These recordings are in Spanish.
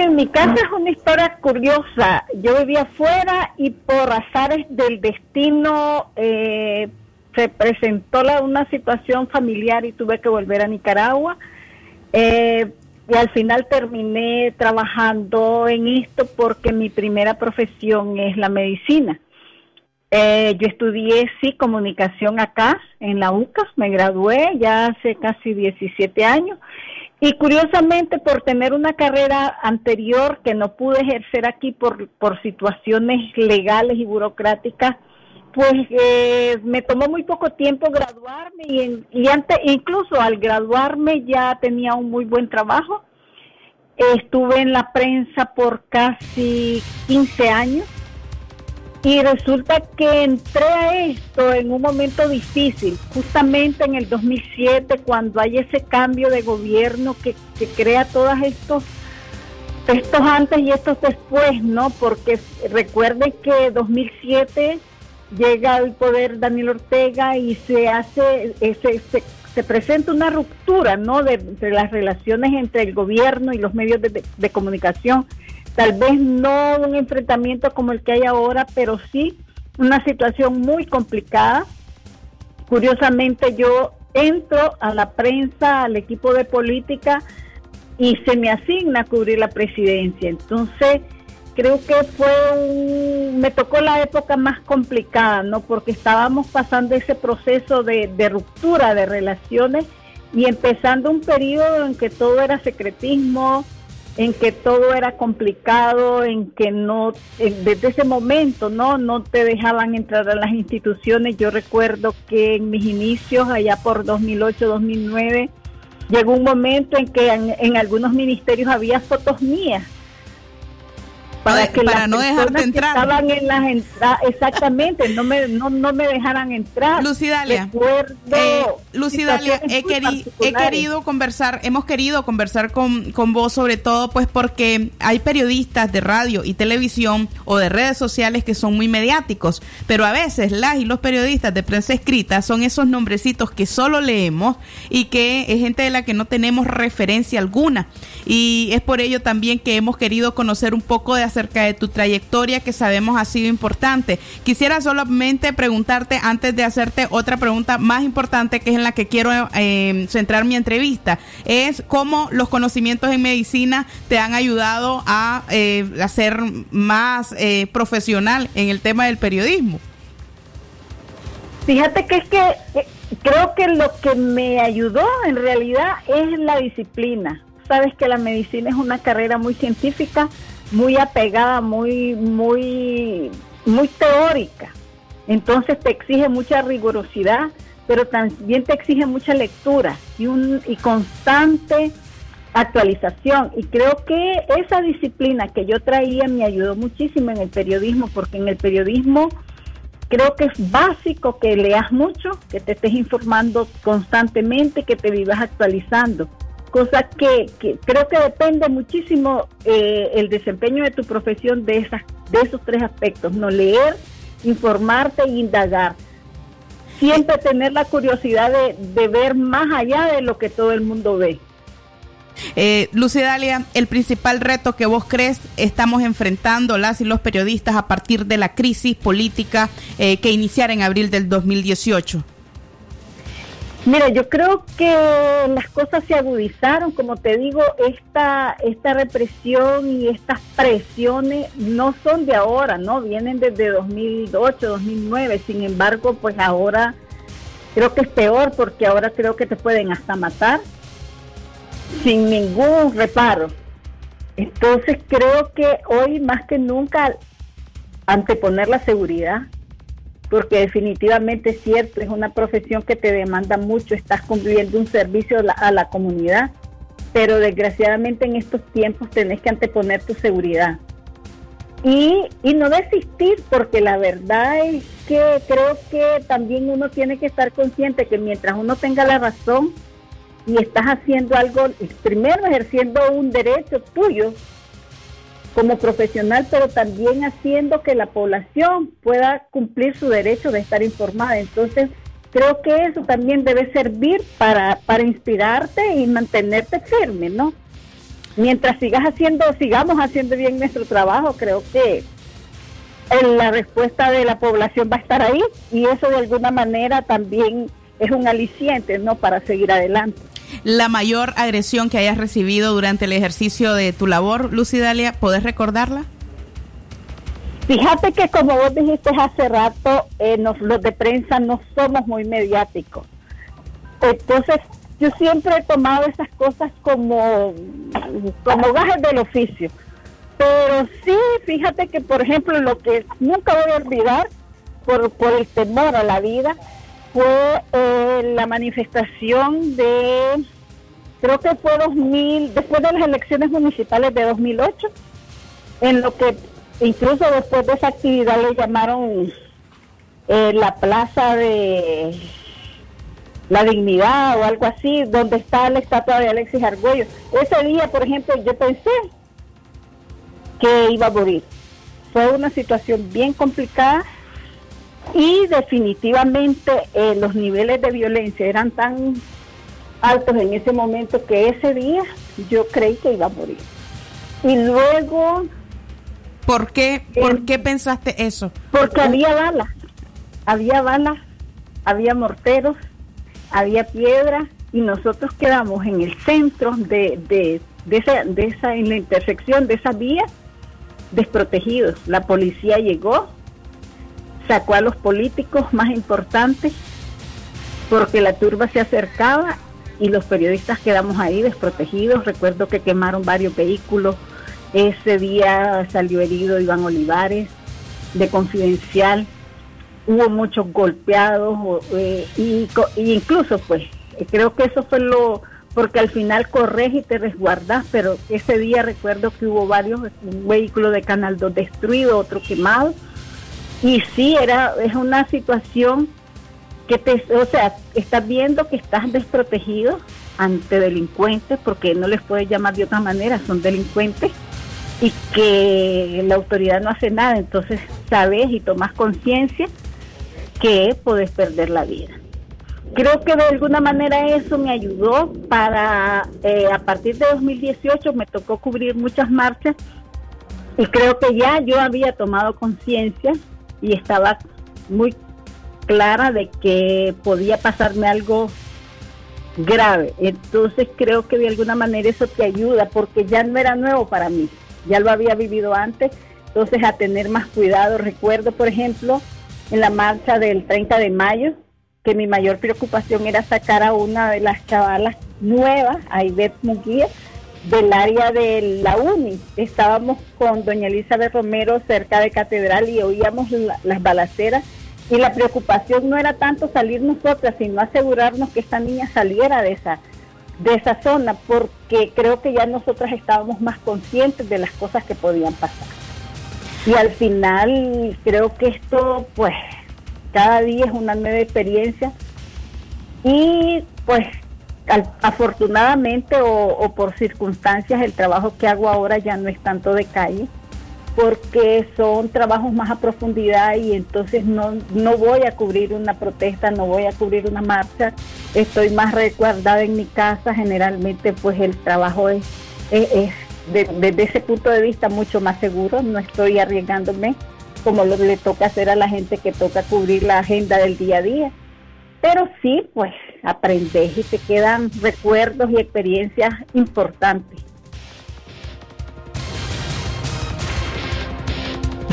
en mi casa es una historia curiosa. Yo vivía afuera y por azares del destino eh, se presentó una situación familiar y tuve que volver a Nicaragua. Eh, y al final terminé trabajando en esto porque mi primera profesión es la medicina. Eh, yo estudié sí comunicación acá en la UCAS, me gradué ya hace casi 17 años y curiosamente por tener una carrera anterior que no pude ejercer aquí por, por situaciones legales y burocráticas, pues eh, me tomó muy poco tiempo graduarme y, y antes, incluso al graduarme ya tenía un muy buen trabajo. Estuve en la prensa por casi 15 años y resulta que entré a esto en un momento difícil, justamente en el 2007, cuando hay ese cambio de gobierno que, que crea todos estos estos antes y estos después, ¿no? Porque recuerden que 2007 llega al poder Daniel Ortega y se hace, eh, se, se, presenta una ruptura ¿no? De, las relaciones entre el gobierno y los medios de, comunicación. Tal vez no un enfrentamiento como el que hay ahora, pero sí una situación muy complicada. Curiosamente yo entro a la prensa, al equipo de política y se me asigna a cubrir la presidencia. Entonces, creo que fue un, me tocó la época más complicada, ¿no? Porque estábamos pasando ese proceso de, ruptura de relaciones y empezando un periodo en que todo era secretismo, en que todo era complicado, en que no, desde ese momento, ¿no? No te dejaban entrar a las instituciones. Yo recuerdo que en mis inicios, allá por 2008, 2009, llegó un momento en que en algunos ministerios había fotos mías para, que para no dejarte entrar. estaban en las exactamente, no me, no, no me dejaran entrar. Lucidalia, eh, Lucidalia he, he querido conversar, hemos querido conversar con, con vos sobre todo pues porque hay periodistas de radio y televisión o de redes sociales que son muy mediáticos, pero a veces las y los periodistas de prensa escrita son esos nombrecitos que solo leemos y que es gente de la que no tenemos referencia alguna. Y es por ello también que hemos querido conocer un poco de acerca de tu trayectoria que sabemos ha sido importante. Quisiera solamente preguntarte antes de hacerte otra pregunta más importante que es en la que quiero eh, centrar mi entrevista, es cómo los conocimientos en medicina te han ayudado a, eh, ser más eh, profesional en el tema del periodismo. Fíjate que es que creo que lo que me ayudó en realidad es la disciplina. Sabes que la medicina es una carrera muy científica, muy apegada, muy, muy, muy teórica. Entonces te exige mucha rigurosidad, pero también te exige mucha lectura y, un, y constante actualización. Y creo que esa disciplina que yo traía me ayudó muchísimo en el periodismo, porque en el periodismo creo que es básico que leas mucho, que te estés informando constantemente, que te vivas actualizando cosa que, creo que depende muchísimo eh, el desempeño de tu profesión de, esas, de esos tres aspectos, no leer, informarte e indagar. Siempre tener la curiosidad de, ver más allá de lo que todo el mundo ve. Eh, Lucidalia, el principal reto que vos crees estamos enfrentando las y los periodistas a partir de la crisis política eh, que iniciara en abril del 2018. Mira, yo creo que las cosas se agudizaron, como te digo, esta, esta represión y estas presiones no son de ahora, ¿no? Vienen desde 2008, 2009, sin embargo, pues ahora creo que es peor porque ahora creo que te pueden hasta matar sin ningún reparo. Entonces creo que hoy más que nunca anteponer la seguridad porque definitivamente es cierto, es una profesión que te demanda mucho, estás cumpliendo un servicio a la, comunidad, pero desgraciadamente en estos tiempos tenés que anteponer tu seguridad. Y, y, no desistir, porque la verdad es que creo que también uno tiene que estar consciente que mientras uno tenga la razón y estás haciendo algo, primero ejerciendo un derecho tuyo, como profesional, pero también haciendo que la población pueda cumplir su derecho de estar informada. Entonces, creo que eso también debe servir para, para inspirarte y mantenerte firme, ¿no? mientras sigas haciendo, sigamos haciendo bien nuestro trabajo, creo que la respuesta de la población va a estar ahí y eso de alguna manera también es un aliciente, ¿no? Para seguir adelante. La mayor agresión que hayas recibido durante el ejercicio de tu labor, Lucidalia, ¿podés recordarla? Fíjate que como vos dijiste hace rato, eh, los de prensa no somos muy mediáticos. Entonces, yo siempre he tomado esas cosas como, como gajes del oficio. Pero sí, fíjate que, por ejemplo, lo que nunca voy a olvidar por, por el temor a la vida fue eh, la manifestación de, creo que fue 2000, después de las elecciones municipales de 2008, en lo que incluso después de esa actividad le llamaron eh, la plaza de la dignidad o algo así, donde está la estatua de Alexis Argüello. Ese día, por ejemplo, yo pensé que iba a morir. Fue una situación bien complicada y definitivamente eh, los niveles de violencia eran tan altos en ese momento que ese día yo creí que iba a morir. Y luego... ¿Por qué, ¿por qué pensaste eso? Porque había balas, había balas, había morteros, había piedra y nosotros quedamos en el centro de, de, de, esa, de esa, en la intersección de esa vía, desprotegidos. La policía llegó, sacó a los políticos más importantes porque la turba se acercaba y los periodistas quedamos ahí desprotegidos. Recuerdo que quemaron varios vehículos. Ese día salió herido Iván Olivares de Confidencial. Hubo muchos golpeados eh, y, incluso pues creo que eso fue lo porque al final corres y te resguardas, pero ese día recuerdo que hubo varios, un vehículo de Canal 2 destruido, otro quemado y sí, era, es una situación que te, o sea, estás viendo que estás desprotegido ante delincuentes, porque no les puedes llamar de otra manera, son delincuentes, y que la autoridad no hace nada, entonces sabes y tomas conciencia que puedes perder la vida. Creo que de alguna manera eso me ayudó para, eh, a partir de 2018 me tocó cubrir muchas marchas y creo que ya yo había tomado conciencia y estaba muy clara de que podía pasarme algo grave. Entonces creo que de alguna manera eso te ayuda porque ya no era nuevo para mí, ya lo había vivido antes, entonces a tener más cuidado. Recuerdo, por ejemplo, en la marcha del 30 de mayo, que mi mayor preocupación era sacar a una de las chavalas nuevas, a Ivette Muguía, del área de la UNI. Estábamos con doña Elizabeth Romero cerca de Catedral y oíamos las balaceras y la preocupación no era tanto salir nosotras, sino asegurarnos que esta niña saliera de esa de esa zona, porque creo que ya nosotras estábamos más conscientes de las cosas que podían pasar. Y al final creo que esto, pues, cada día es una nueva experiencia y pues afortunadamente o, por circunstancias el trabajo que hago ahora ya no es tanto de calle porque son trabajos más a profundidad y entonces no, no voy a cubrir una protesta, no voy a cubrir una marcha, estoy más resguardada en mi casa, generalmente pues el trabajo es, es, desde ese punto de vista mucho más seguro, no estoy arriesgándome como lo le toca hacer a la gente que toca cubrir la agenda del día a día. Pero sí, pues aprendes y te quedan recuerdos y experiencias importantes.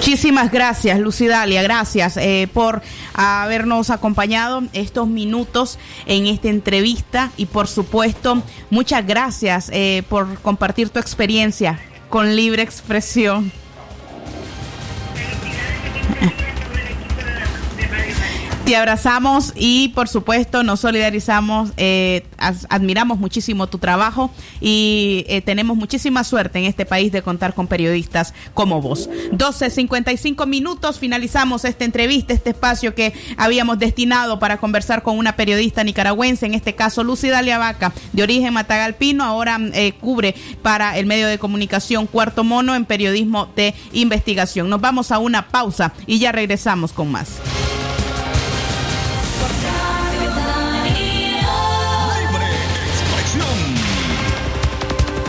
Muchísimas gracias, Lucidalia. Gracias eh, por habernos acompañado estos minutos en esta entrevista y, por supuesto, muchas gracias eh, por compartir tu experiencia con libre expresión. Te abrazamos y por supuesto nos solidarizamos, eh, admiramos muchísimo tu trabajo y eh, tenemos muchísima suerte en este país de contar con periodistas como vos. 12.55 minutos, finalizamos esta entrevista, este espacio que habíamos destinado para conversar con una periodista nicaragüense, en este caso Lucy Vaca, de origen matagalpino, ahora eh, cubre para el medio de comunicación Cuarto Mono en periodismo de investigación. Nos vamos a una pausa y ya regresamos con más.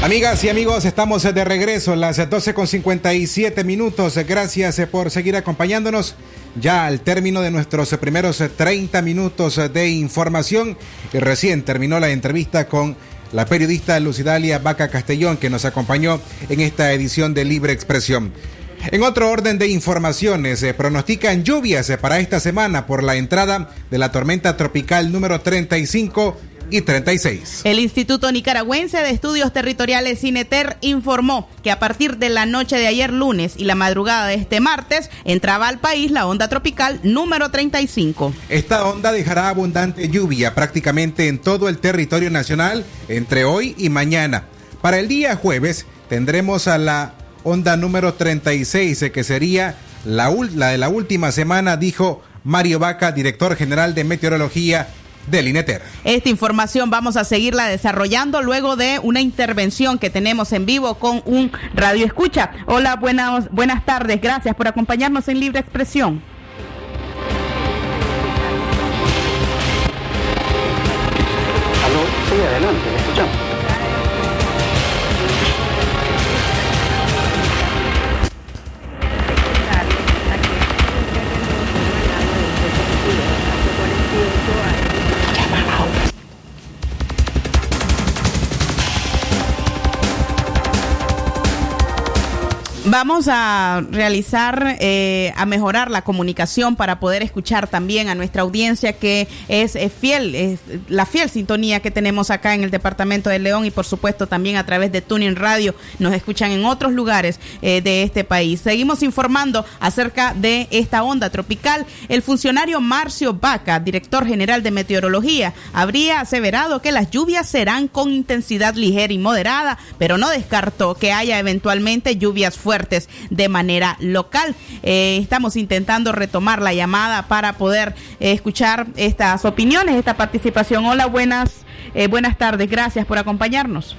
Amigas y amigos, estamos de regreso a las 12 con 57 minutos. Gracias por seguir acompañándonos ya al término de nuestros primeros 30 minutos de información. Recién terminó la entrevista con la periodista Lucidalia Vaca Castellón, que nos acompañó en esta edición de Libre Expresión. En otro orden de informaciones, se pronostican lluvias para esta semana por la entrada de la tormenta tropical número 35 y 36. El Instituto Nicaragüense de Estudios Territoriales CINETER informó que a partir de la noche de ayer lunes y la madrugada de este martes entraba al país la onda tropical número 35. Esta onda dejará abundante lluvia prácticamente en todo el territorio nacional entre hoy y mañana. Para el día jueves tendremos a la onda número 36 que sería la, la de la última semana, dijo Mario Vaca, director general de meteorología del INETER. Esta información vamos a seguirla desarrollando luego de una intervención que tenemos en vivo con un radio escucha. Hola, buenas, buenas tardes. Gracias por acompañarnos en Libre Expresión. Aló, sí, adelante, escuchamos. Vamos a realizar, eh, a mejorar la comunicación para poder escuchar también a nuestra audiencia que es, fiel, es la fiel sintonía que tenemos acá en el departamento de León y por supuesto también a través de Tuning Radio nos escuchan en otros lugares eh, de este país. Seguimos informando acerca de esta onda tropical. El funcionario Marcio Vaca, director general de meteorología, habría aseverado que las lluvias serán con intensidad ligera y moderada, pero no descartó que haya eventualmente lluvias fuertes de manera local. Eh, estamos intentando retomar la llamada para poder eh, escuchar estas opiniones, esta participación. Hola, buenas, eh, buenas tardes. Gracias por acompañarnos.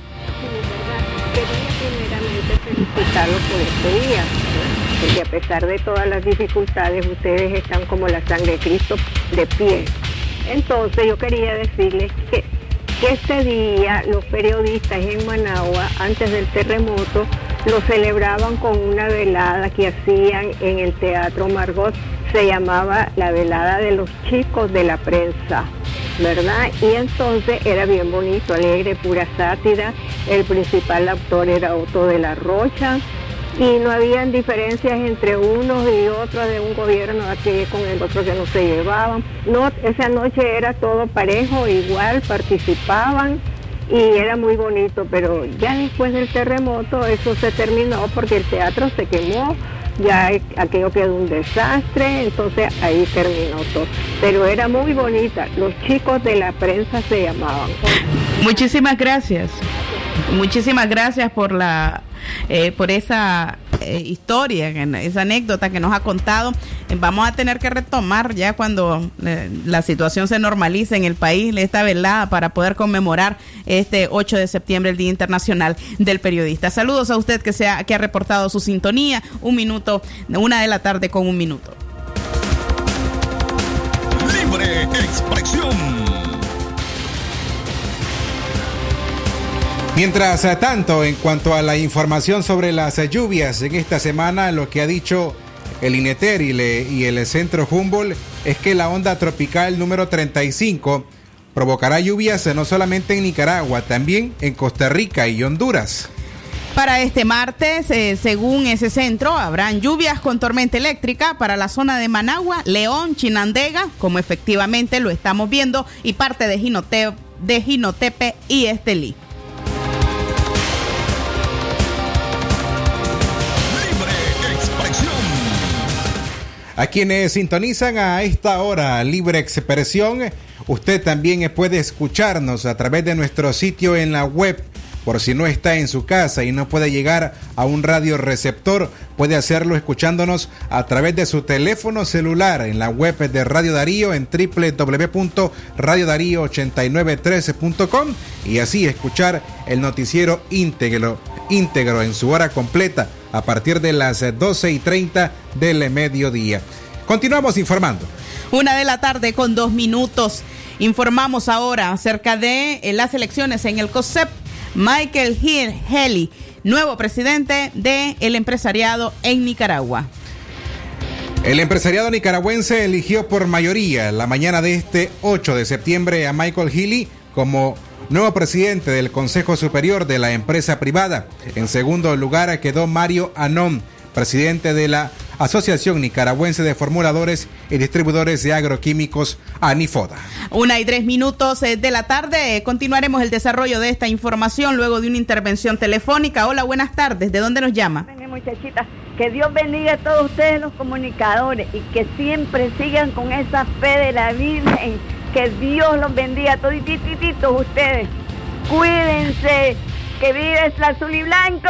felicitarlos por este día, porque a pesar de todas las dificultades, ustedes están como la sangre de Cristo de pie. Entonces yo quería decirles que este día los periodistas en Managua, antes del terremoto, lo celebraban con una velada que hacían en el Teatro Margot, se llamaba la velada de los chicos de la prensa, ¿verdad? Y entonces era bien bonito, alegre, pura sátira, el principal actor era Otto de la Rocha, y no habían diferencias entre unos y otros de un gobierno aquí con el otro que no se llevaban. No, esa noche era todo parejo, igual, participaban y era muy bonito, pero ya después del terremoto eso se terminó porque el teatro se quemó, ya aquello quedó un desastre, entonces ahí terminó todo. Pero era muy bonita, los chicos de la prensa se llamaban. Muchísimas gracias. Muchísimas gracias por la eh, por esa eh, historia, esa anécdota que nos ha contado. Eh, vamos a tener que retomar ya cuando la situación se normalice en el país esta velada para poder conmemorar este 8 de septiembre, el Día Internacional del Periodista. Saludos a usted que, sea, que ha reportado su sintonía. Un minuto, una de la tarde con un minuto. Libre expresión. Mientras tanto, en cuanto a la información sobre las lluvias en esta semana, lo que ha dicho el INETER y, el Centro Humboldt es que la onda tropical número 35 provocará lluvias no solamente en Nicaragua, también en Costa Rica y Honduras. Para este martes, eh, según ese centro, habrán lluvias con tormenta eléctrica para la zona de Managua, León, Chinandega, como efectivamente lo estamos viendo, y parte de, de Jinotepe y Estelí. A quienes sintonizan a esta hora Libre Expresión, usted también puede escucharnos a través de nuestro sitio en la web. Por si no está en su casa y no puede llegar a un radio receptor, puede hacerlo escuchándonos a través de su teléfono celular en la web de Radio Darío en www.radiodarío8913.com y así escuchar el noticiero íntegro, íntegro en su hora completa a partir de las 12 y 30 del mediodía. Continuamos informando. Una de la tarde con dos minutos. Informamos ahora acerca de eh, las elecciones en el COSEP. Michael Hill Haley, nuevo presidente del el empresariado en Nicaragua. El empresariado nicaragüense eligió por mayoría la mañana de este 8 de septiembre a Michael Healy como nuevo presidente del Consejo Superior de la empresa privada. En segundo lugar quedó Mario Anón, presidente de la Asociación Nicaragüense de Formuladores y Distribuidores de Agroquímicos, ANIFODA. Una y tres minutos eh, de la tarde. Continuaremos el desarrollo de esta información luego de una intervención telefónica. Hola, buenas tardes. ¿De dónde nos llama? Muchachita, que Dios bendiga a todos ustedes los comunicadores y que siempre sigan con esa fe de la Virgen que Dios los bendiga a todos ustedes. Cuídense. Que vive el azul y blanco.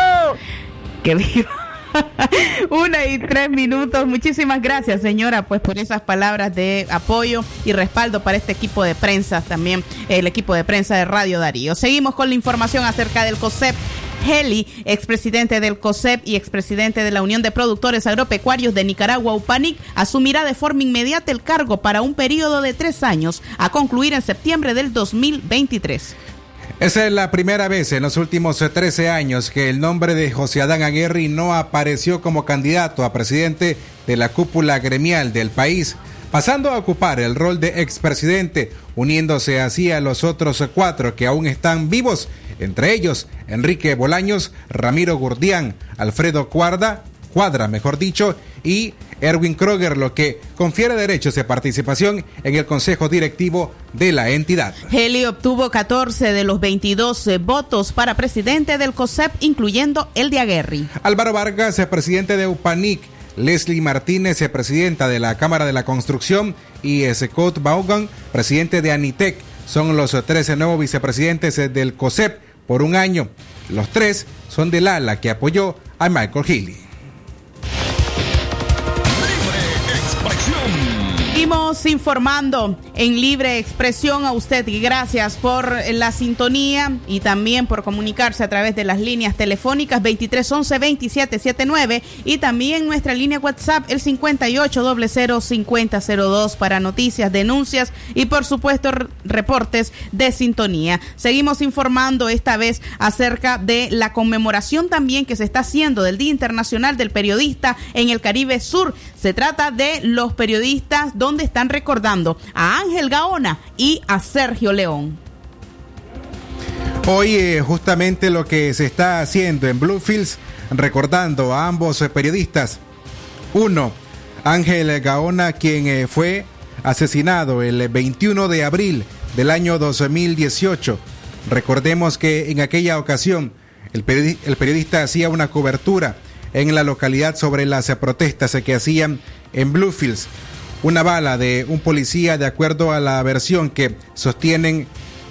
Que viva. Una y tres minutos. Muchísimas gracias, señora, pues por esas palabras de apoyo y respaldo para este equipo de prensa, también el equipo de prensa de Radio Darío. Seguimos con la información acerca del COSEP. Heli, expresidente del COSEP y expresidente de la Unión de Productores Agropecuarios de Nicaragua, UPANIC, asumirá de forma inmediata el cargo para un periodo de tres años, a concluir en septiembre del 2023. Esa es la primera vez en los últimos 13 años que el nombre de José Adán Aguirre no apareció como candidato a presidente de la cúpula gremial del país, pasando a ocupar el rol de expresidente, uniéndose así a los otros cuatro que aún están vivos, entre ellos Enrique Bolaños, Ramiro Gurdián, Alfredo Cuadra, Cuadra, mejor dicho, y Erwin Kroger, lo que confiere derechos de participación en el Consejo Directivo de la entidad. Heli obtuvo 14 de los 22 eh, votos para presidente del COSEP, incluyendo el de Aguerri. Álvaro Vargas, presidente de UPANIC. Leslie Martínez, presidenta de la Cámara de la Construcción, y Scott Vaughan, presidente de ANITEC, son los 13 nuevos vicepresidentes del COSEP por un año. Los tres son del ala que apoyó a Michael Healy. Seguimos informando en libre expresión a usted y gracias por la sintonía y también por comunicarse a través de las líneas telefónicas 2311-2779 y también nuestra línea WhatsApp el 58005002 para noticias, denuncias y por supuesto reportes de sintonía. Seguimos informando esta vez acerca de la conmemoración también que se está haciendo del Día Internacional del Periodista en el Caribe Sur. Se trata de los periodistas están recordando a Ángel Gaona y a Sergio León. Hoy eh, justamente lo que se está haciendo en Bluefields, recordando a ambos periodistas. Uno, Ángel Gaona, quien eh, fue asesinado el 21 de abril del año 2018. Recordemos que en aquella ocasión el periodista hacía una cobertura en la localidad sobre las protestas que hacían en Bluefields una bala de un policía de acuerdo a la versión que sostienen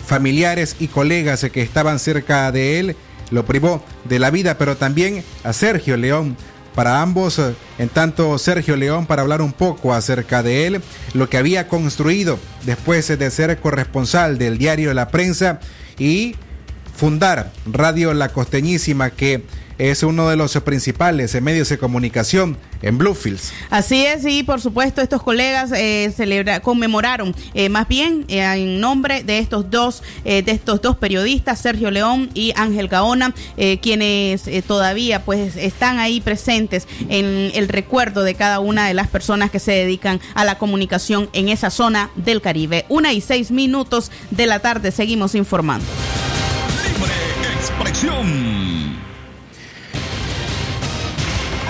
familiares y colegas que estaban cerca de él, lo privó de la vida, pero también a Sergio León para ambos. En tanto, Sergio León para hablar un poco acerca de él, lo que había construido después de ser corresponsal del diario La Prensa y fundar Radio La Costeñísima que es uno de los principales medios de comunicación en Bluefields. Así es, y por supuesto estos colegas eh, celebra, conmemoraron eh, más bien eh, en nombre de estos dos de estos dos periodistas, Sergio León y Ángel Gaona, quienes todavía pues están ahí presentes en el recuerdo de cada una de las personas que se dedican a la comunicación en esa zona del Caribe. Una y seis minutos de la tarde seguimos informando. Libre expresión.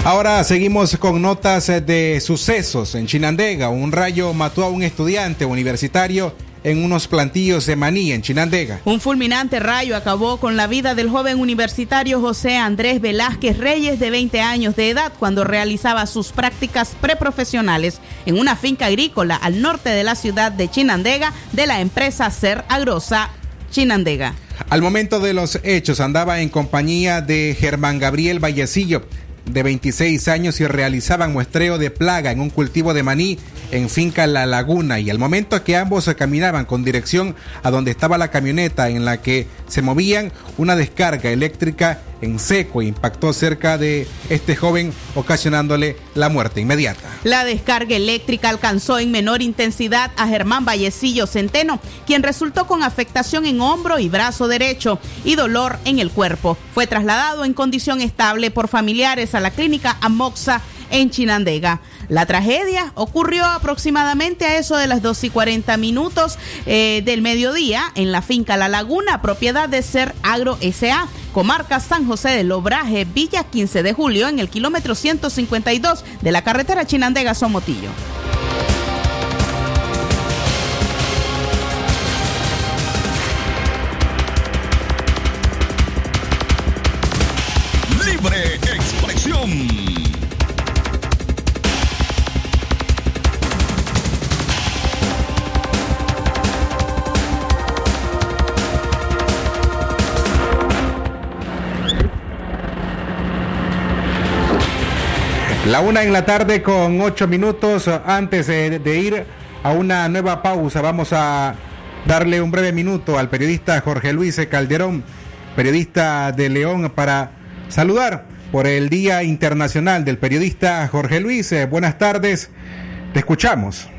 Ahora seguimos con notas de sucesos en Chinandega. Un rayo mató a un estudiante universitario en unos plantillos de maní en Chinandega. Un fulminante rayo acabó con la vida del joven universitario José Andrés Velázquez Reyes de 20 años de edad cuando realizaba sus prácticas preprofesionales en una finca agrícola al norte de la ciudad de Chinandega de la empresa Ser Agrosa Chinandega. Al momento de los hechos andaba en compañía de Germán Gabriel Vallecillo, de 26 años y realizaban muestreo de plaga en un cultivo de maní en finca La Laguna. Y al momento que ambos caminaban con dirección a donde estaba la camioneta en la que se movían, una descarga eléctrica en seco impactó cerca de este joven ocasionándole la muerte inmediata. La descarga eléctrica alcanzó en menor intensidad a Germán Vallecillo Centeno, quien resultó con afectación en hombro y brazo derecho y dolor en el cuerpo. Fue trasladado en condición estable por familiares a la clínica Amoxa en Chinandega. La tragedia ocurrió aproximadamente a eso de las 2 y 40 minutos eh, del mediodía en la finca La Laguna, propiedad de Ser Agro SA, comarca San José del Obraje, Villa 15 de Julio, en el kilómetro 152 de la carretera Chinandega-Somotillo. La una en la tarde con ocho minutos antes de, ir a una nueva pausa. Vamos a darle un breve minuto al periodista Jorge Luis Calderón, periodista de León, para saludar por el Día Internacional del Periodista Jorge Luis. Eh, buenas tardes, te escuchamos.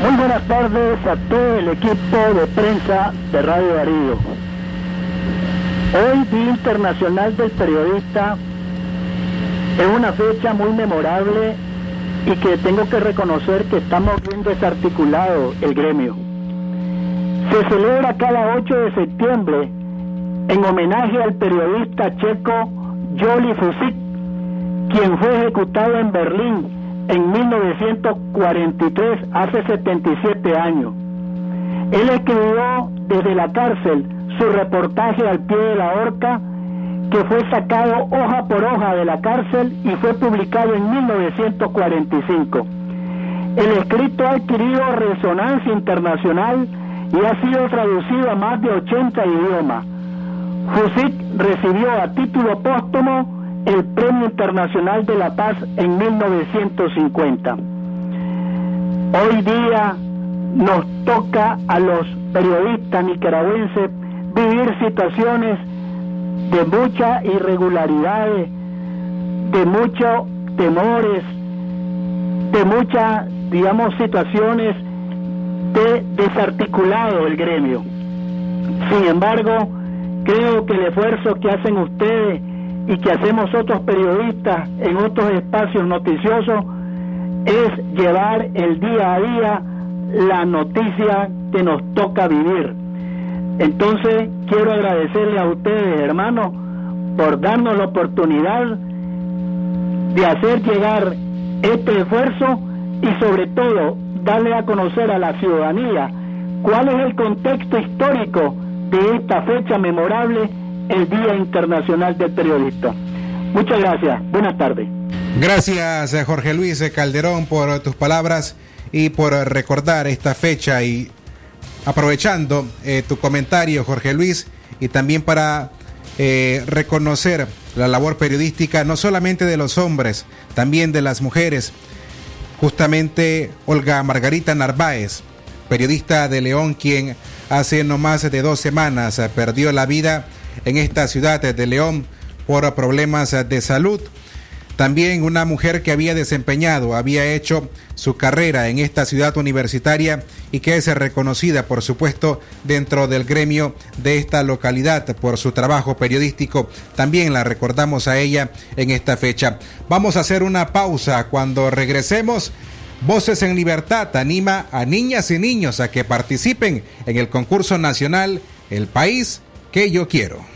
Muy buenas tardes a todo el equipo de prensa de Radio Darío. Hoy Día Internacional del Periodista es una fecha muy memorable y que tengo que reconocer que estamos bien desarticulado el gremio. Se celebra cada 8 de septiembre en homenaje al periodista checo Joli Fusik, quien fue ejecutado en Berlín en 1943, hace 77 años. Él escribió desde la cárcel su reportaje al pie de la horca que fue sacado hoja por hoja de la cárcel y fue publicado en 1945. El escrito ha adquirido resonancia internacional y ha sido traducido a más de 80 idiomas. Fusik recibió a título póstumo el Premio Internacional de la Paz en 1950. Hoy día nos toca a los periodistas nicaragüenses vivir situaciones de muchas irregularidades, de muchos temores, de muchas, digamos, situaciones de desarticulado el gremio. Sin embargo, creo que el esfuerzo que hacen ustedes y que hacemos otros periodistas en otros espacios noticiosos es llevar el día a día la noticia que nos toca vivir entonces quiero agradecerle a ustedes, hermanos, por darnos la oportunidad de hacer llegar este esfuerzo y sobre todo darle a conocer a la ciudadanía cuál es el contexto histórico de esta fecha memorable, el Día Internacional del Periodista. Muchas gracias. Buenas tardes. Gracias, Jorge Luis Calderón, por tus palabras y por recordar esta fecha y aprovechando eh, tu comentario, Jorge Luis, y también para eh, reconocer la labor periodística no solamente de los hombres, también de las mujeres. Justamente Olga Margarita Narváez, periodista de León, quien hace no más de dos semanas perdió la vida en esta ciudad de León por problemas de salud. También una mujer que había desempeñado, había hecho su carrera en esta ciudad universitaria y que es reconocida, por supuesto, dentro del gremio de esta localidad por su trabajo periodístico. También la recordamos a ella en esta fecha. Vamos a hacer una pausa. Cuando regresemos, Voces en Libertad anima a niñas y niños a que participen en el concurso nacional El País que yo quiero.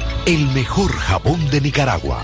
el mejor jabón de Nicaragua.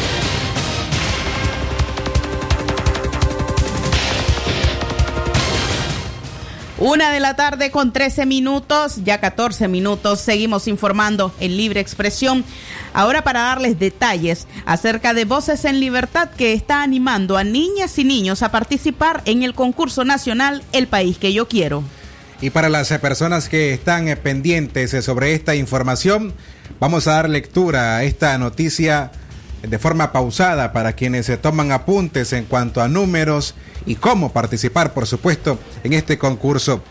Una de la tarde con 13 minutos, ya 14 minutos, seguimos informando en libre expresión. Ahora para darles detalles acerca de Voces en Libertad que está animando a niñas y niños a participar en el concurso nacional El País que yo quiero. Y para las personas que están pendientes sobre esta información, vamos a dar lectura a esta noticia de forma pausada para quienes se toman apuntes en cuanto a números y cómo participar, por supuesto, en este concurso.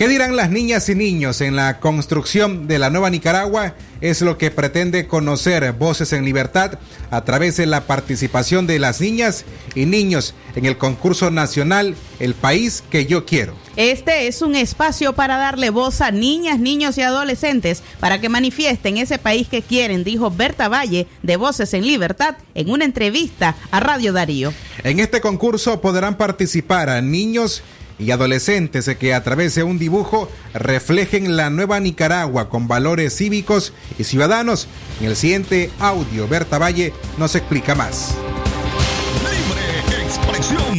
¿Qué dirán las niñas y niños en la construcción de la nueva Nicaragua? Es lo que pretende conocer Voces en Libertad a través de la participación de las niñas y niños en el concurso nacional El País que yo quiero. Este es un espacio para darle voz a niñas, niños y adolescentes para que manifiesten ese país que quieren, dijo Berta Valle de Voces en Libertad en una entrevista a Radio Darío. En este concurso podrán participar a niños y adolescentes que a través de un dibujo reflejen la nueva Nicaragua con valores cívicos y ciudadanos. En el siguiente audio, Berta Valle nos explica más.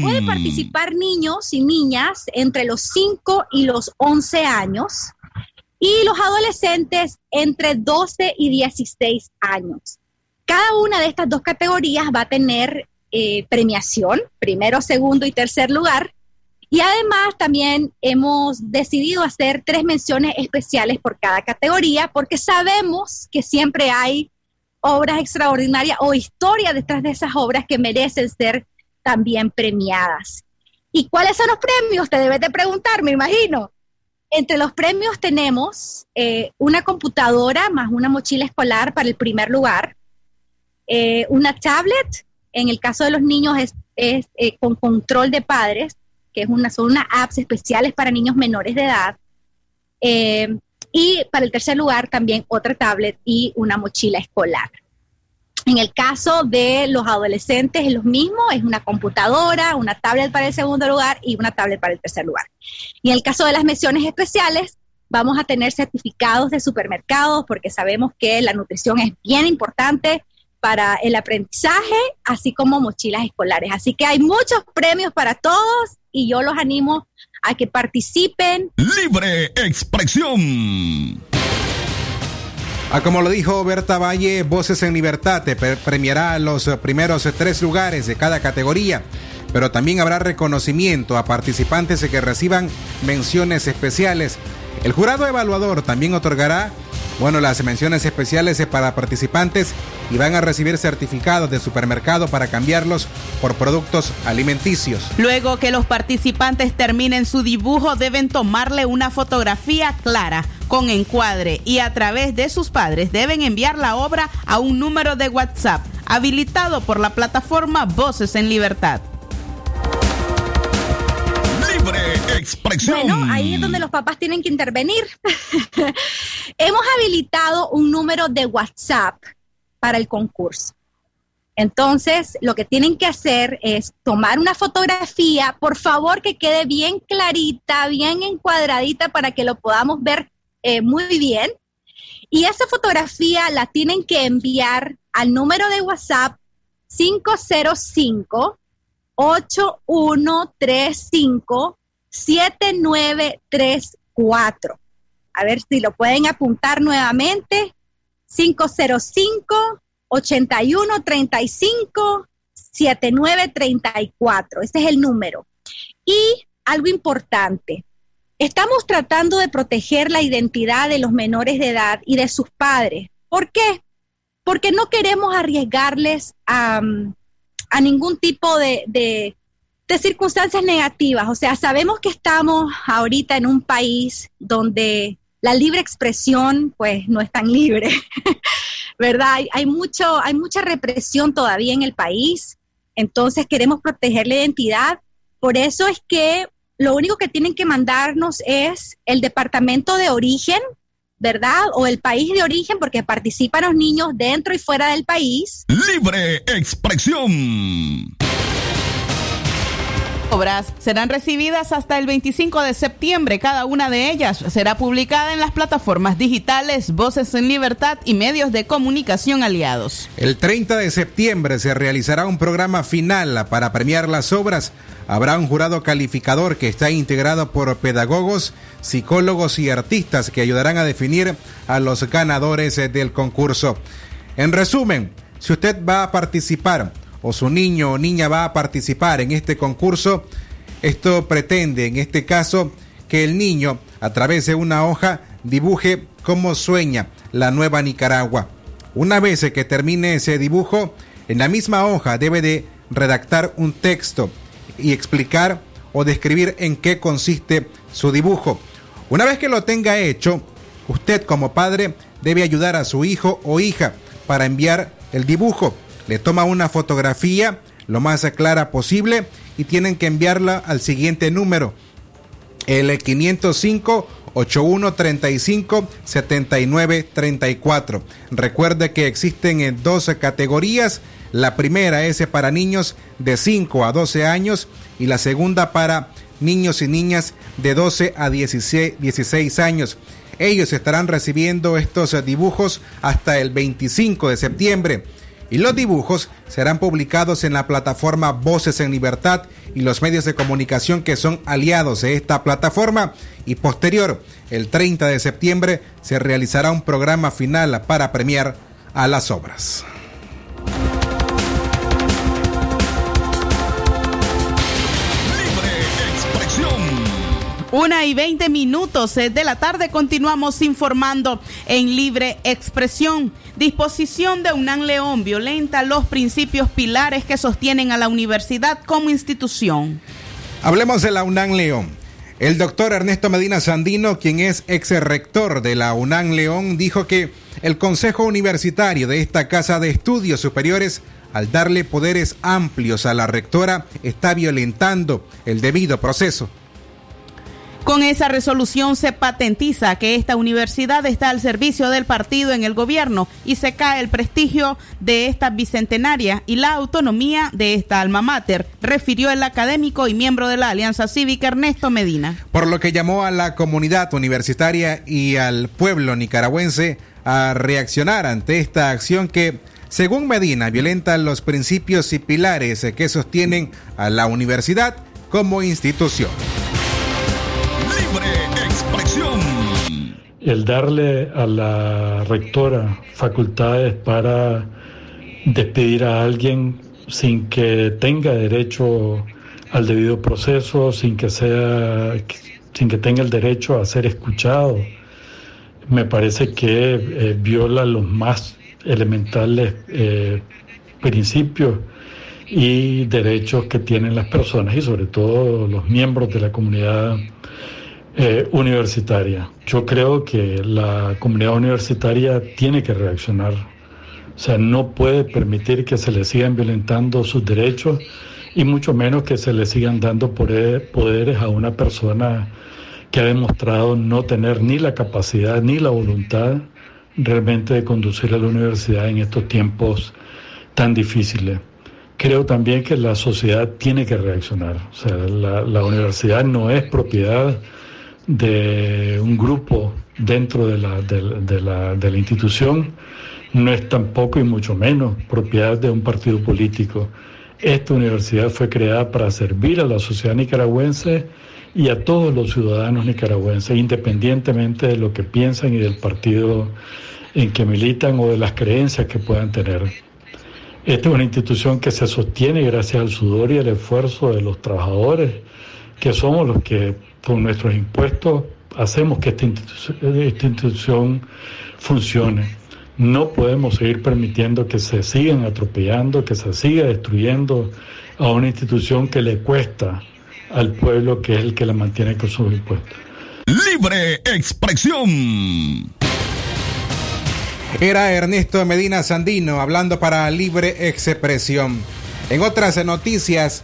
Pueden participar niños y niñas entre los 5 y los 11 años y los adolescentes entre 12 y 16 años. Cada una de estas dos categorías va a tener eh, premiación, primero, segundo y tercer lugar, y además también hemos decidido hacer tres menciones especiales por cada categoría porque sabemos que siempre hay obras extraordinarias o historias detrás de esas obras que merecen ser también premiadas. ¿Y cuáles son los premios? Te debes de preguntar, me imagino. Entre los premios tenemos eh, una computadora más una mochila escolar para el primer lugar, eh, una tablet en el caso de los niños es, eh, con control de padres, que es una, son unas apps especiales para niños menores de edad. Eh, y para el tercer lugar también otra tablet y una mochila escolar. En el caso de los adolescentes es lo mismo, es una computadora, una tablet para el segundo lugar y una tablet para el tercer lugar. Y en el caso de las menciones especiales, vamos a tener certificados de supermercados porque sabemos que la nutrición es bien importante para el aprendizaje, así como mochilas escolares. Así que hay muchos premios para todos y yo los animo a que participen. Libre expresión. Ah, como lo dijo Berta Valle, Voces en Libertad te premiará los primeros tres lugares de cada categoría, pero también habrá reconocimiento a participantes que reciban menciones especiales. El jurado evaluador también otorgará bueno, las menciones especiales para participantes y van a recibir certificados de supermercado para cambiarlos por productos alimenticios. Luego que los participantes terminen su dibujo, deben tomarle una fotografía clara con encuadre y a través de sus padres deben enviar la obra a un número de WhatsApp habilitado por la plataforma Voces en Libertad expresión. Bueno, ahí es donde los papás tienen que intervenir. Hemos habilitado un número de WhatsApp para el concurso. Entonces, lo que tienen que hacer es tomar una fotografía, por favor que quede bien clarita, bien encuadradita para que lo podamos ver eh, muy bien. Y esa fotografía la tienen que enviar al número de WhatsApp 505 8135 7934. A ver si lo pueden apuntar nuevamente. 505 8135 7934. Ese es el número. Y algo importante. Estamos tratando de proteger la identidad de los menores de edad y de sus padres. ¿Por qué? Porque no queremos arriesgarles a, a ningún tipo de, de circunstancias negativas. O sea, sabemos que estamos ahorita en un país donde la libre expresión pues no es tan libre, ¿verdad? Hay, mucho, hay mucha represión todavía en el país, entonces queremos proteger la identidad. Por eso es que lo único que tienen que mandarnos es el departamento de origen, ¿verdad? O el país de origen, porque participan los niños dentro y fuera del país. Libre expresión obras serán recibidas hasta el 25 de septiembre. Cada una de ellas será publicada en las plataformas digitales Voces en Libertad y medios de comunicación aliados. El 30 de septiembre se realizará un programa final para premiar las obras. Habrá un jurado calificador que está integrado por pedagogos, psicólogos y artistas que ayudarán a definir a los ganadores del concurso. En resumen, si usted va a participar o su niño o niña va a participar en este concurso, esto pretende, en este caso, que el niño, a través de una hoja, dibuje cómo sueña la nueva Nicaragua. Una vez que termine ese dibujo, en la misma hoja debe de redactar un texto y explicar o describir en qué consiste su dibujo. Una vez que lo tenga hecho, usted como padre debe ayudar a su hijo o hija para enviar el dibujo le toma una fotografía lo más clara posible y tienen que enviarla al siguiente número, el 505 8135 7934. Recuerde que existen 12 categorías. La primera es para niños de 5 a 12 años y la segunda para niños y niñas de 12 a 16, 16 años. Ellos estarán recibiendo estos dibujos hasta el 25 de septiembre y los dibujos serán publicados en la plataforma Voces en Libertad y los medios de comunicación que son aliados de esta plataforma y posterior, el 30 de septiembre, se realizará un programa final para premiar a las obras. Una y veinte minutos de la tarde continuamos informando en libre expresión. Disposición de UNAM León violenta los principios pilares que sostienen a la universidad como institución. Hablemos de la UNAM León. El doctor Ernesto Medina Sandino, quien es ex rector de la UNAM León, dijo que el Consejo Universitario de esta Casa de Estudios Superiores al darle poderes amplios a la rectora, está violentando el debido proceso. Con esa resolución se patentiza que esta universidad está al servicio del partido en el gobierno y se cae el prestigio de esta bicentenaria y la autonomía de esta alma mater, refirió el académico y miembro de la Alianza Cívica Ernesto Medina. Por lo que llamó a la comunidad universitaria y al pueblo nicaragüense a reaccionar ante esta acción que, según Medina, violenta los principios y pilares que sostienen a la universidad como institución. El darle a la rectora facultades para despedir a alguien sin que tenga derecho al debido proceso, sin que sea sin que tenga el derecho a ser escuchado, me parece que eh, viola los más elementales eh, principios y derechos que tienen las personas y sobre todo los miembros de la comunidad eh, universitaria. Yo creo que la comunidad universitaria tiene que reaccionar. O sea, no puede permitir que se le sigan violentando sus derechos y mucho menos que se le sigan dando poderes a una persona que ha demostrado no tener ni la capacidad ni la voluntad realmente de conducir a la universidad en estos tiempos tan difíciles. Creo también que la sociedad tiene que reaccionar. O sea, la, la universidad no es propiedad de un grupo dentro de la, de, la, de la institución no es tampoco y mucho menos propiedad de un partido político. Esta universidad fue creada para servir a la sociedad nicaragüense y a todos los ciudadanos nicaragüenses, independientemente de lo que piensan y del partido en que militan o de las creencias que puedan tener. Esta es una institución que se sostiene gracias al sudor y el esfuerzo de los trabajadores, que somos los que con nuestros impuestos hacemos que esta institución, funcione. No podemos seguir permitiendo que se sigan atropellando, que se siga destruyendo a una institución que le cuesta al pueblo que es el que la mantiene con sus impuestos. Libre expresión. Era Ernesto Medina Sandino hablando para Libre Expresión. En otras noticias,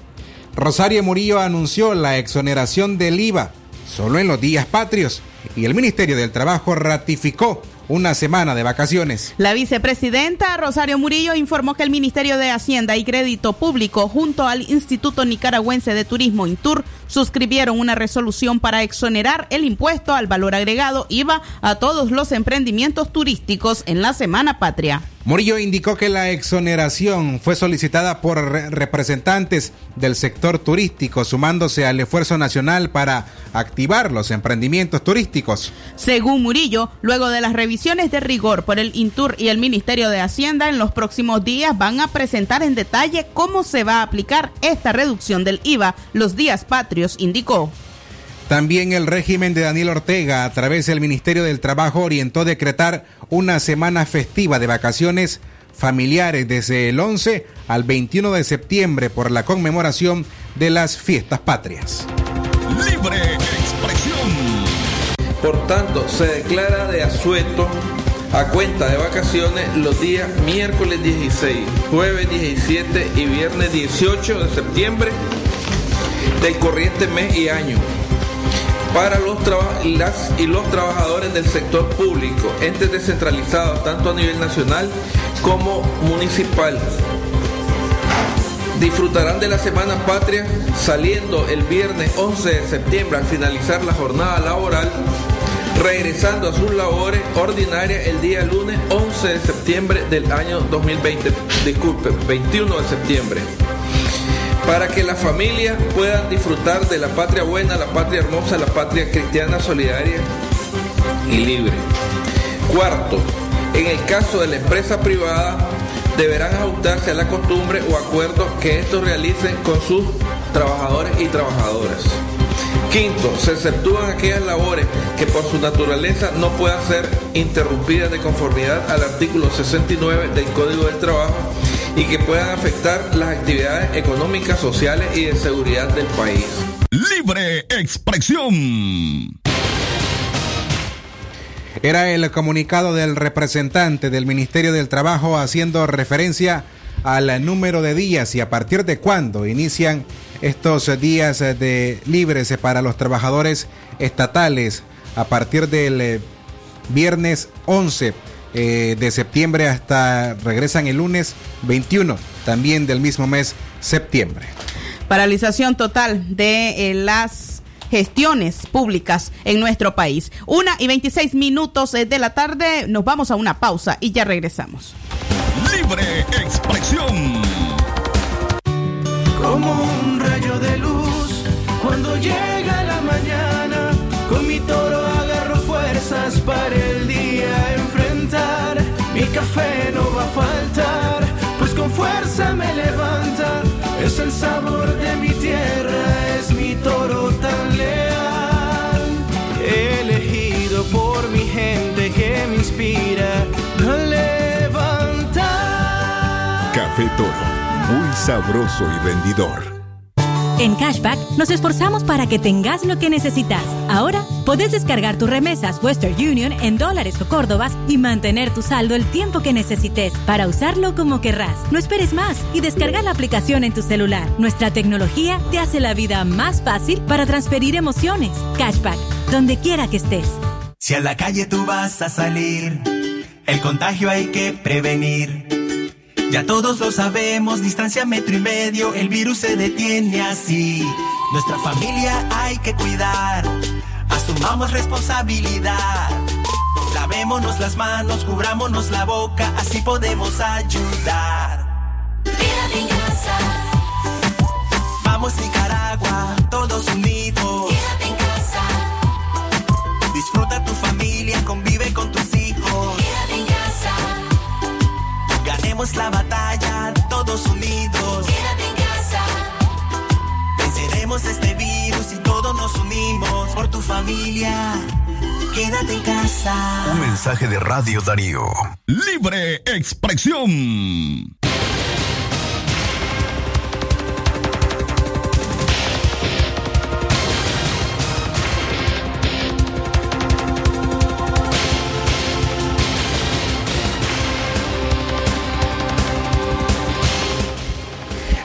Rosario Murillo anunció la exoneración del IVA solo en los días patrios y el Ministerio del Trabajo ratificó una semana de vacaciones. La vicepresidenta Rosario Murillo informó que el Ministerio de Hacienda y Crédito Público junto al Instituto Nicaragüense de Turismo Intur suscribieron una resolución para exonerar el impuesto al valor agregado IVA a todos los emprendimientos turísticos en la Semana Patria. Murillo indicó que la exoneración fue solicitada por representantes del sector turístico, sumándose al esfuerzo nacional para activar los emprendimientos turísticos. Según Murillo, luego de las revisiones de rigor por el INTUR y el Ministerio de Hacienda, en los próximos días van a presentar en detalle cómo se va a aplicar esta reducción del IVA los días patrios, indicó. También el régimen de Daniel Ortega, a través del Ministerio del Trabajo, orientó decretar una semana festiva de vacaciones familiares desde el 11 al 21 de septiembre por la conmemoración de las fiestas patrias. Libre expresión. Por tanto, se declara de asueto a cuenta de vacaciones los días miércoles 16, jueves 17 y viernes 18 de septiembre del corriente mes y año para los las y los trabajadores del sector público, entes descentralizados tanto a nivel nacional como municipal. Disfrutarán de la Semana Patria saliendo el viernes 11 de septiembre al finalizar la jornada laboral, regresando a sus labores ordinarias el día lunes 11 de septiembre del año 2020, disculpe, 21 de septiembre para que las familias puedan disfrutar de la patria buena, la patria hermosa, la patria cristiana solidaria y libre. Cuarto, en el caso de la empresa privada, deberán ajustarse a la costumbre o acuerdos que estos realicen con sus trabajadores y trabajadoras. Quinto, se exceptúan aquellas labores que por su naturaleza no puedan ser interrumpidas de conformidad al artículo 69 del Código del Trabajo y que puedan afectar las actividades económicas, sociales y de seguridad del país. Libre expresión. Era el comunicado del representante del Ministerio del Trabajo haciendo referencia al número de días y a partir de cuándo inician estos días de libres para los trabajadores estatales a partir del eh, viernes 11 eh, de septiembre hasta regresan el lunes 21 también del mismo mes septiembre. Paralización total de eh, las gestiones públicas en nuestro país. Una y 26 minutos de la tarde, nos vamos a una pausa y ya regresamos. Libre expresión. Como un rayo de luz cuando llega la mañana, con mi toro agarro fuerzas para el café no va a faltar, pues con fuerza me levanta. Es el sabor de mi tierra, es mi toro tan leal. Elegido por mi gente que me inspira a levantar. Café Toro, muy sabroso y rendidor. En Cashback nos esforzamos para que tengas lo que necesitas. Ahora puedes descargar tus remesas Western Union en dólares o córdobas y mantener tu saldo el tiempo que necesites para usarlo como querrás. No esperes más y descarga la aplicación en tu celular. Nuestra tecnología te hace la vida más fácil para transferir emociones. Cashback, donde quiera que estés. Si a la calle tú vas a salir, el contagio hay que prevenir. Ya todos lo sabemos, distancia metro y medio, el virus se detiene así. Nuestra familia hay que cuidar, asumamos responsabilidad. Lavémonos las manos, cubrámonos la boca, así podemos ayudar. Quédate en casa. Vamos Nicaragua, todos unidos. Quédate en casa. Disfruta tu familia, convive con tus La batalla, todos unidos. Quédate en casa. Venceremos este virus y todos nos unimos por tu familia. Quédate en casa. Un mensaje de Radio Darío. Libre expresión.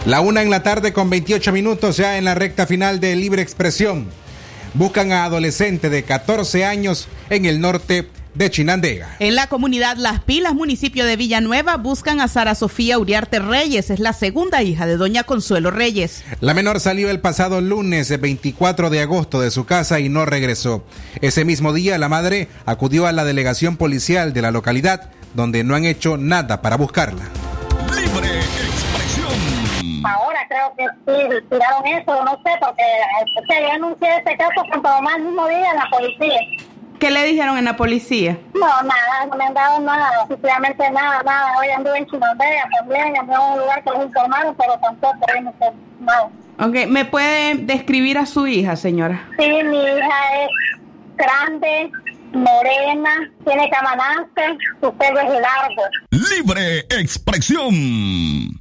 La una en la tarde con 28 minutos ya en la recta final de Libre Expresión. Buscan a adolescente de 14 años en el norte de Chinandega. En la comunidad Las Pilas, municipio de Villanueva, buscan a Sara Sofía Uriarte Reyes. Es la segunda hija de doña Consuelo Reyes. La menor salió el pasado lunes 24 de agosto de su casa y no regresó. Ese mismo día la madre acudió a la delegación policial de la localidad donde no han hecho nada para buscarla. Creo que sí, tiraron eso, no sé, porque o sea, yo anuncié ese caso con mamá el mismo día en la policía. ¿Qué le dijeron en la policía? No, nada, no me han dado nada, sinceramente nada, nada. Hoy anduve en Chinandega también, anduve en un lugar que los informaron, pero tampoco no sé nada. Ok, ¿me puede describir a su hija, señora? Sí, mi hija es grande, morena, tiene camanante, su pelo es largo. Libre expresión.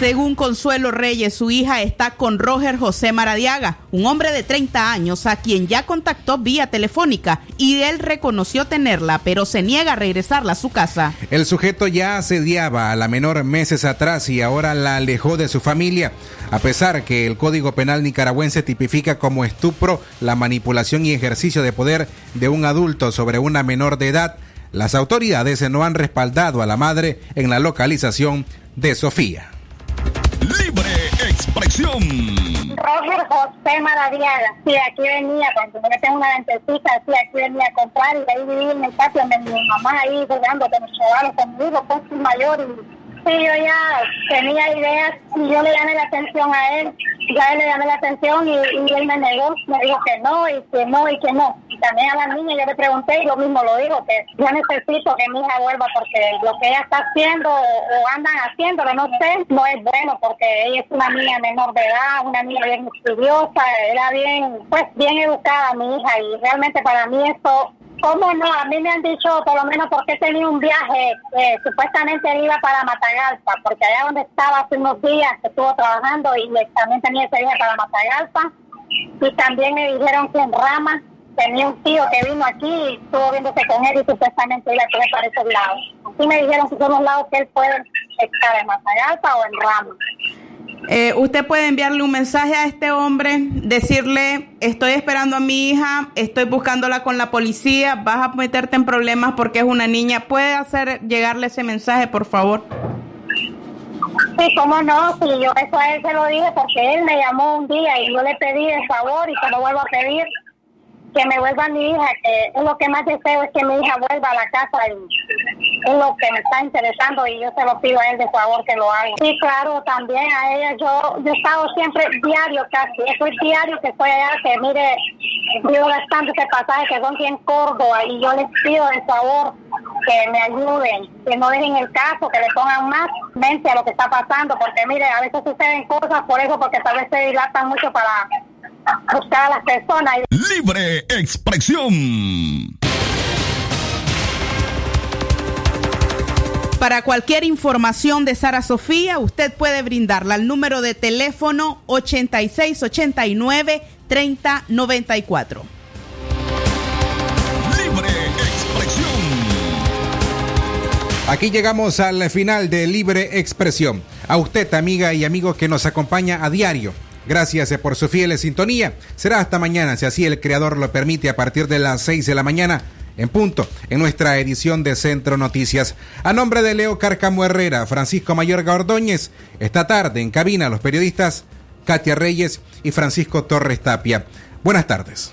Según Consuelo Reyes, su hija está con Roger José Maradiaga, un hombre de 30 años a quien ya contactó vía telefónica y él reconoció tenerla, pero se niega a regresarla a su casa. El sujeto ya asediaba a la menor meses atrás y ahora la alejó de su familia, a pesar que el Código Penal nicaragüense tipifica como estupro la manipulación y ejercicio de poder de un adulto sobre una menor de edad. Las autoridades no han respaldado a la madre en la localización de Sofía. Expresión. Roger José Maradiaga, sí, aquí venía, cuando yo tengo una dentecita, sí, aquí venía a comprar y ahí viví en el patio de mi mamá ahí jugando con mis chavales conmigo, pues soy mayor y sí, yo ya tenía ideas y yo le llamé la atención a él, ya le llamé la atención y él me negó, me dijo que no y que no y que no. También a la niña yo le pregunté y lo mismo lo digo, que yo necesito que mi hija vuelva porque lo que ella está haciendo o, andan haciendo, no sé, no es bueno porque ella es una niña menor de edad, una niña bien estudiosa, era bien, pues bien educada mi hija y realmente para mí eso ¿Cómo no? A mí me han dicho, por lo menos, porque tenía un viaje, eh, supuestamente iba para Matagalpa, porque allá donde estaba hace unos días estuvo trabajando y también tenía ese viaje para Matagalpa. Y también me dijeron que en Rama tenía un tío que vino aquí y estuvo viéndose con él y supuestamente él estuvo para esos lados. Sí me dijeron que son los lados que él puede estar en Matagalpa o en Ramos. Eh, usted puede enviarle un mensaje a este hombre, decirle, estoy esperando a mi hija, estoy buscándola con la policía, vas a meterte en problemas porque es una niña. ¿Puede hacer llegarle ese mensaje, por favor? Sí, cómo no, sí, yo eso a él se lo dije porque él me llamó un día y yo le pedí el favor y se lo vuelvo a pedir que me vuelva mi hija, que es lo que más deseo es que mi hija vuelva a la casa y es lo que me está interesando y yo se lo pido a él de favor que lo haga. Sí, claro, también a ella yo, yo he estado siempre diario casi, eso es diario que estoy allá, que mire, yo gastando ese pasaje que son 100 Córdoba y yo les pido de favor que me ayuden, que no dejen el caso, que le pongan más mente a lo que está pasando, porque mire, a veces suceden cosas por eso, porque tal vez se dilatan mucho para a las personas. Libre expresión. Para cualquier información de Sara Sofía, usted puede brindarla al número de teléfono 8689-3094. Libre expresión. Aquí llegamos al final de Libre Expresión. A usted, amiga y amigo que nos acompaña a diario. Gracias eh, por su fiel sintonía. Será hasta mañana, si así el creador lo permite, a partir de las 6 de la mañana en punto en nuestra edición de Centro Noticias. A nombre de Leo Carcamo Herrera, Francisco Mayorga Ordóñez, esta tarde en cabina los periodistas Katia Reyes y Francisco Torres Tapia. Buenas tardes.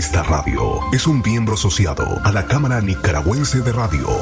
Esta radio es un miembro asociado a la Cámara Nicaragüense de Radio.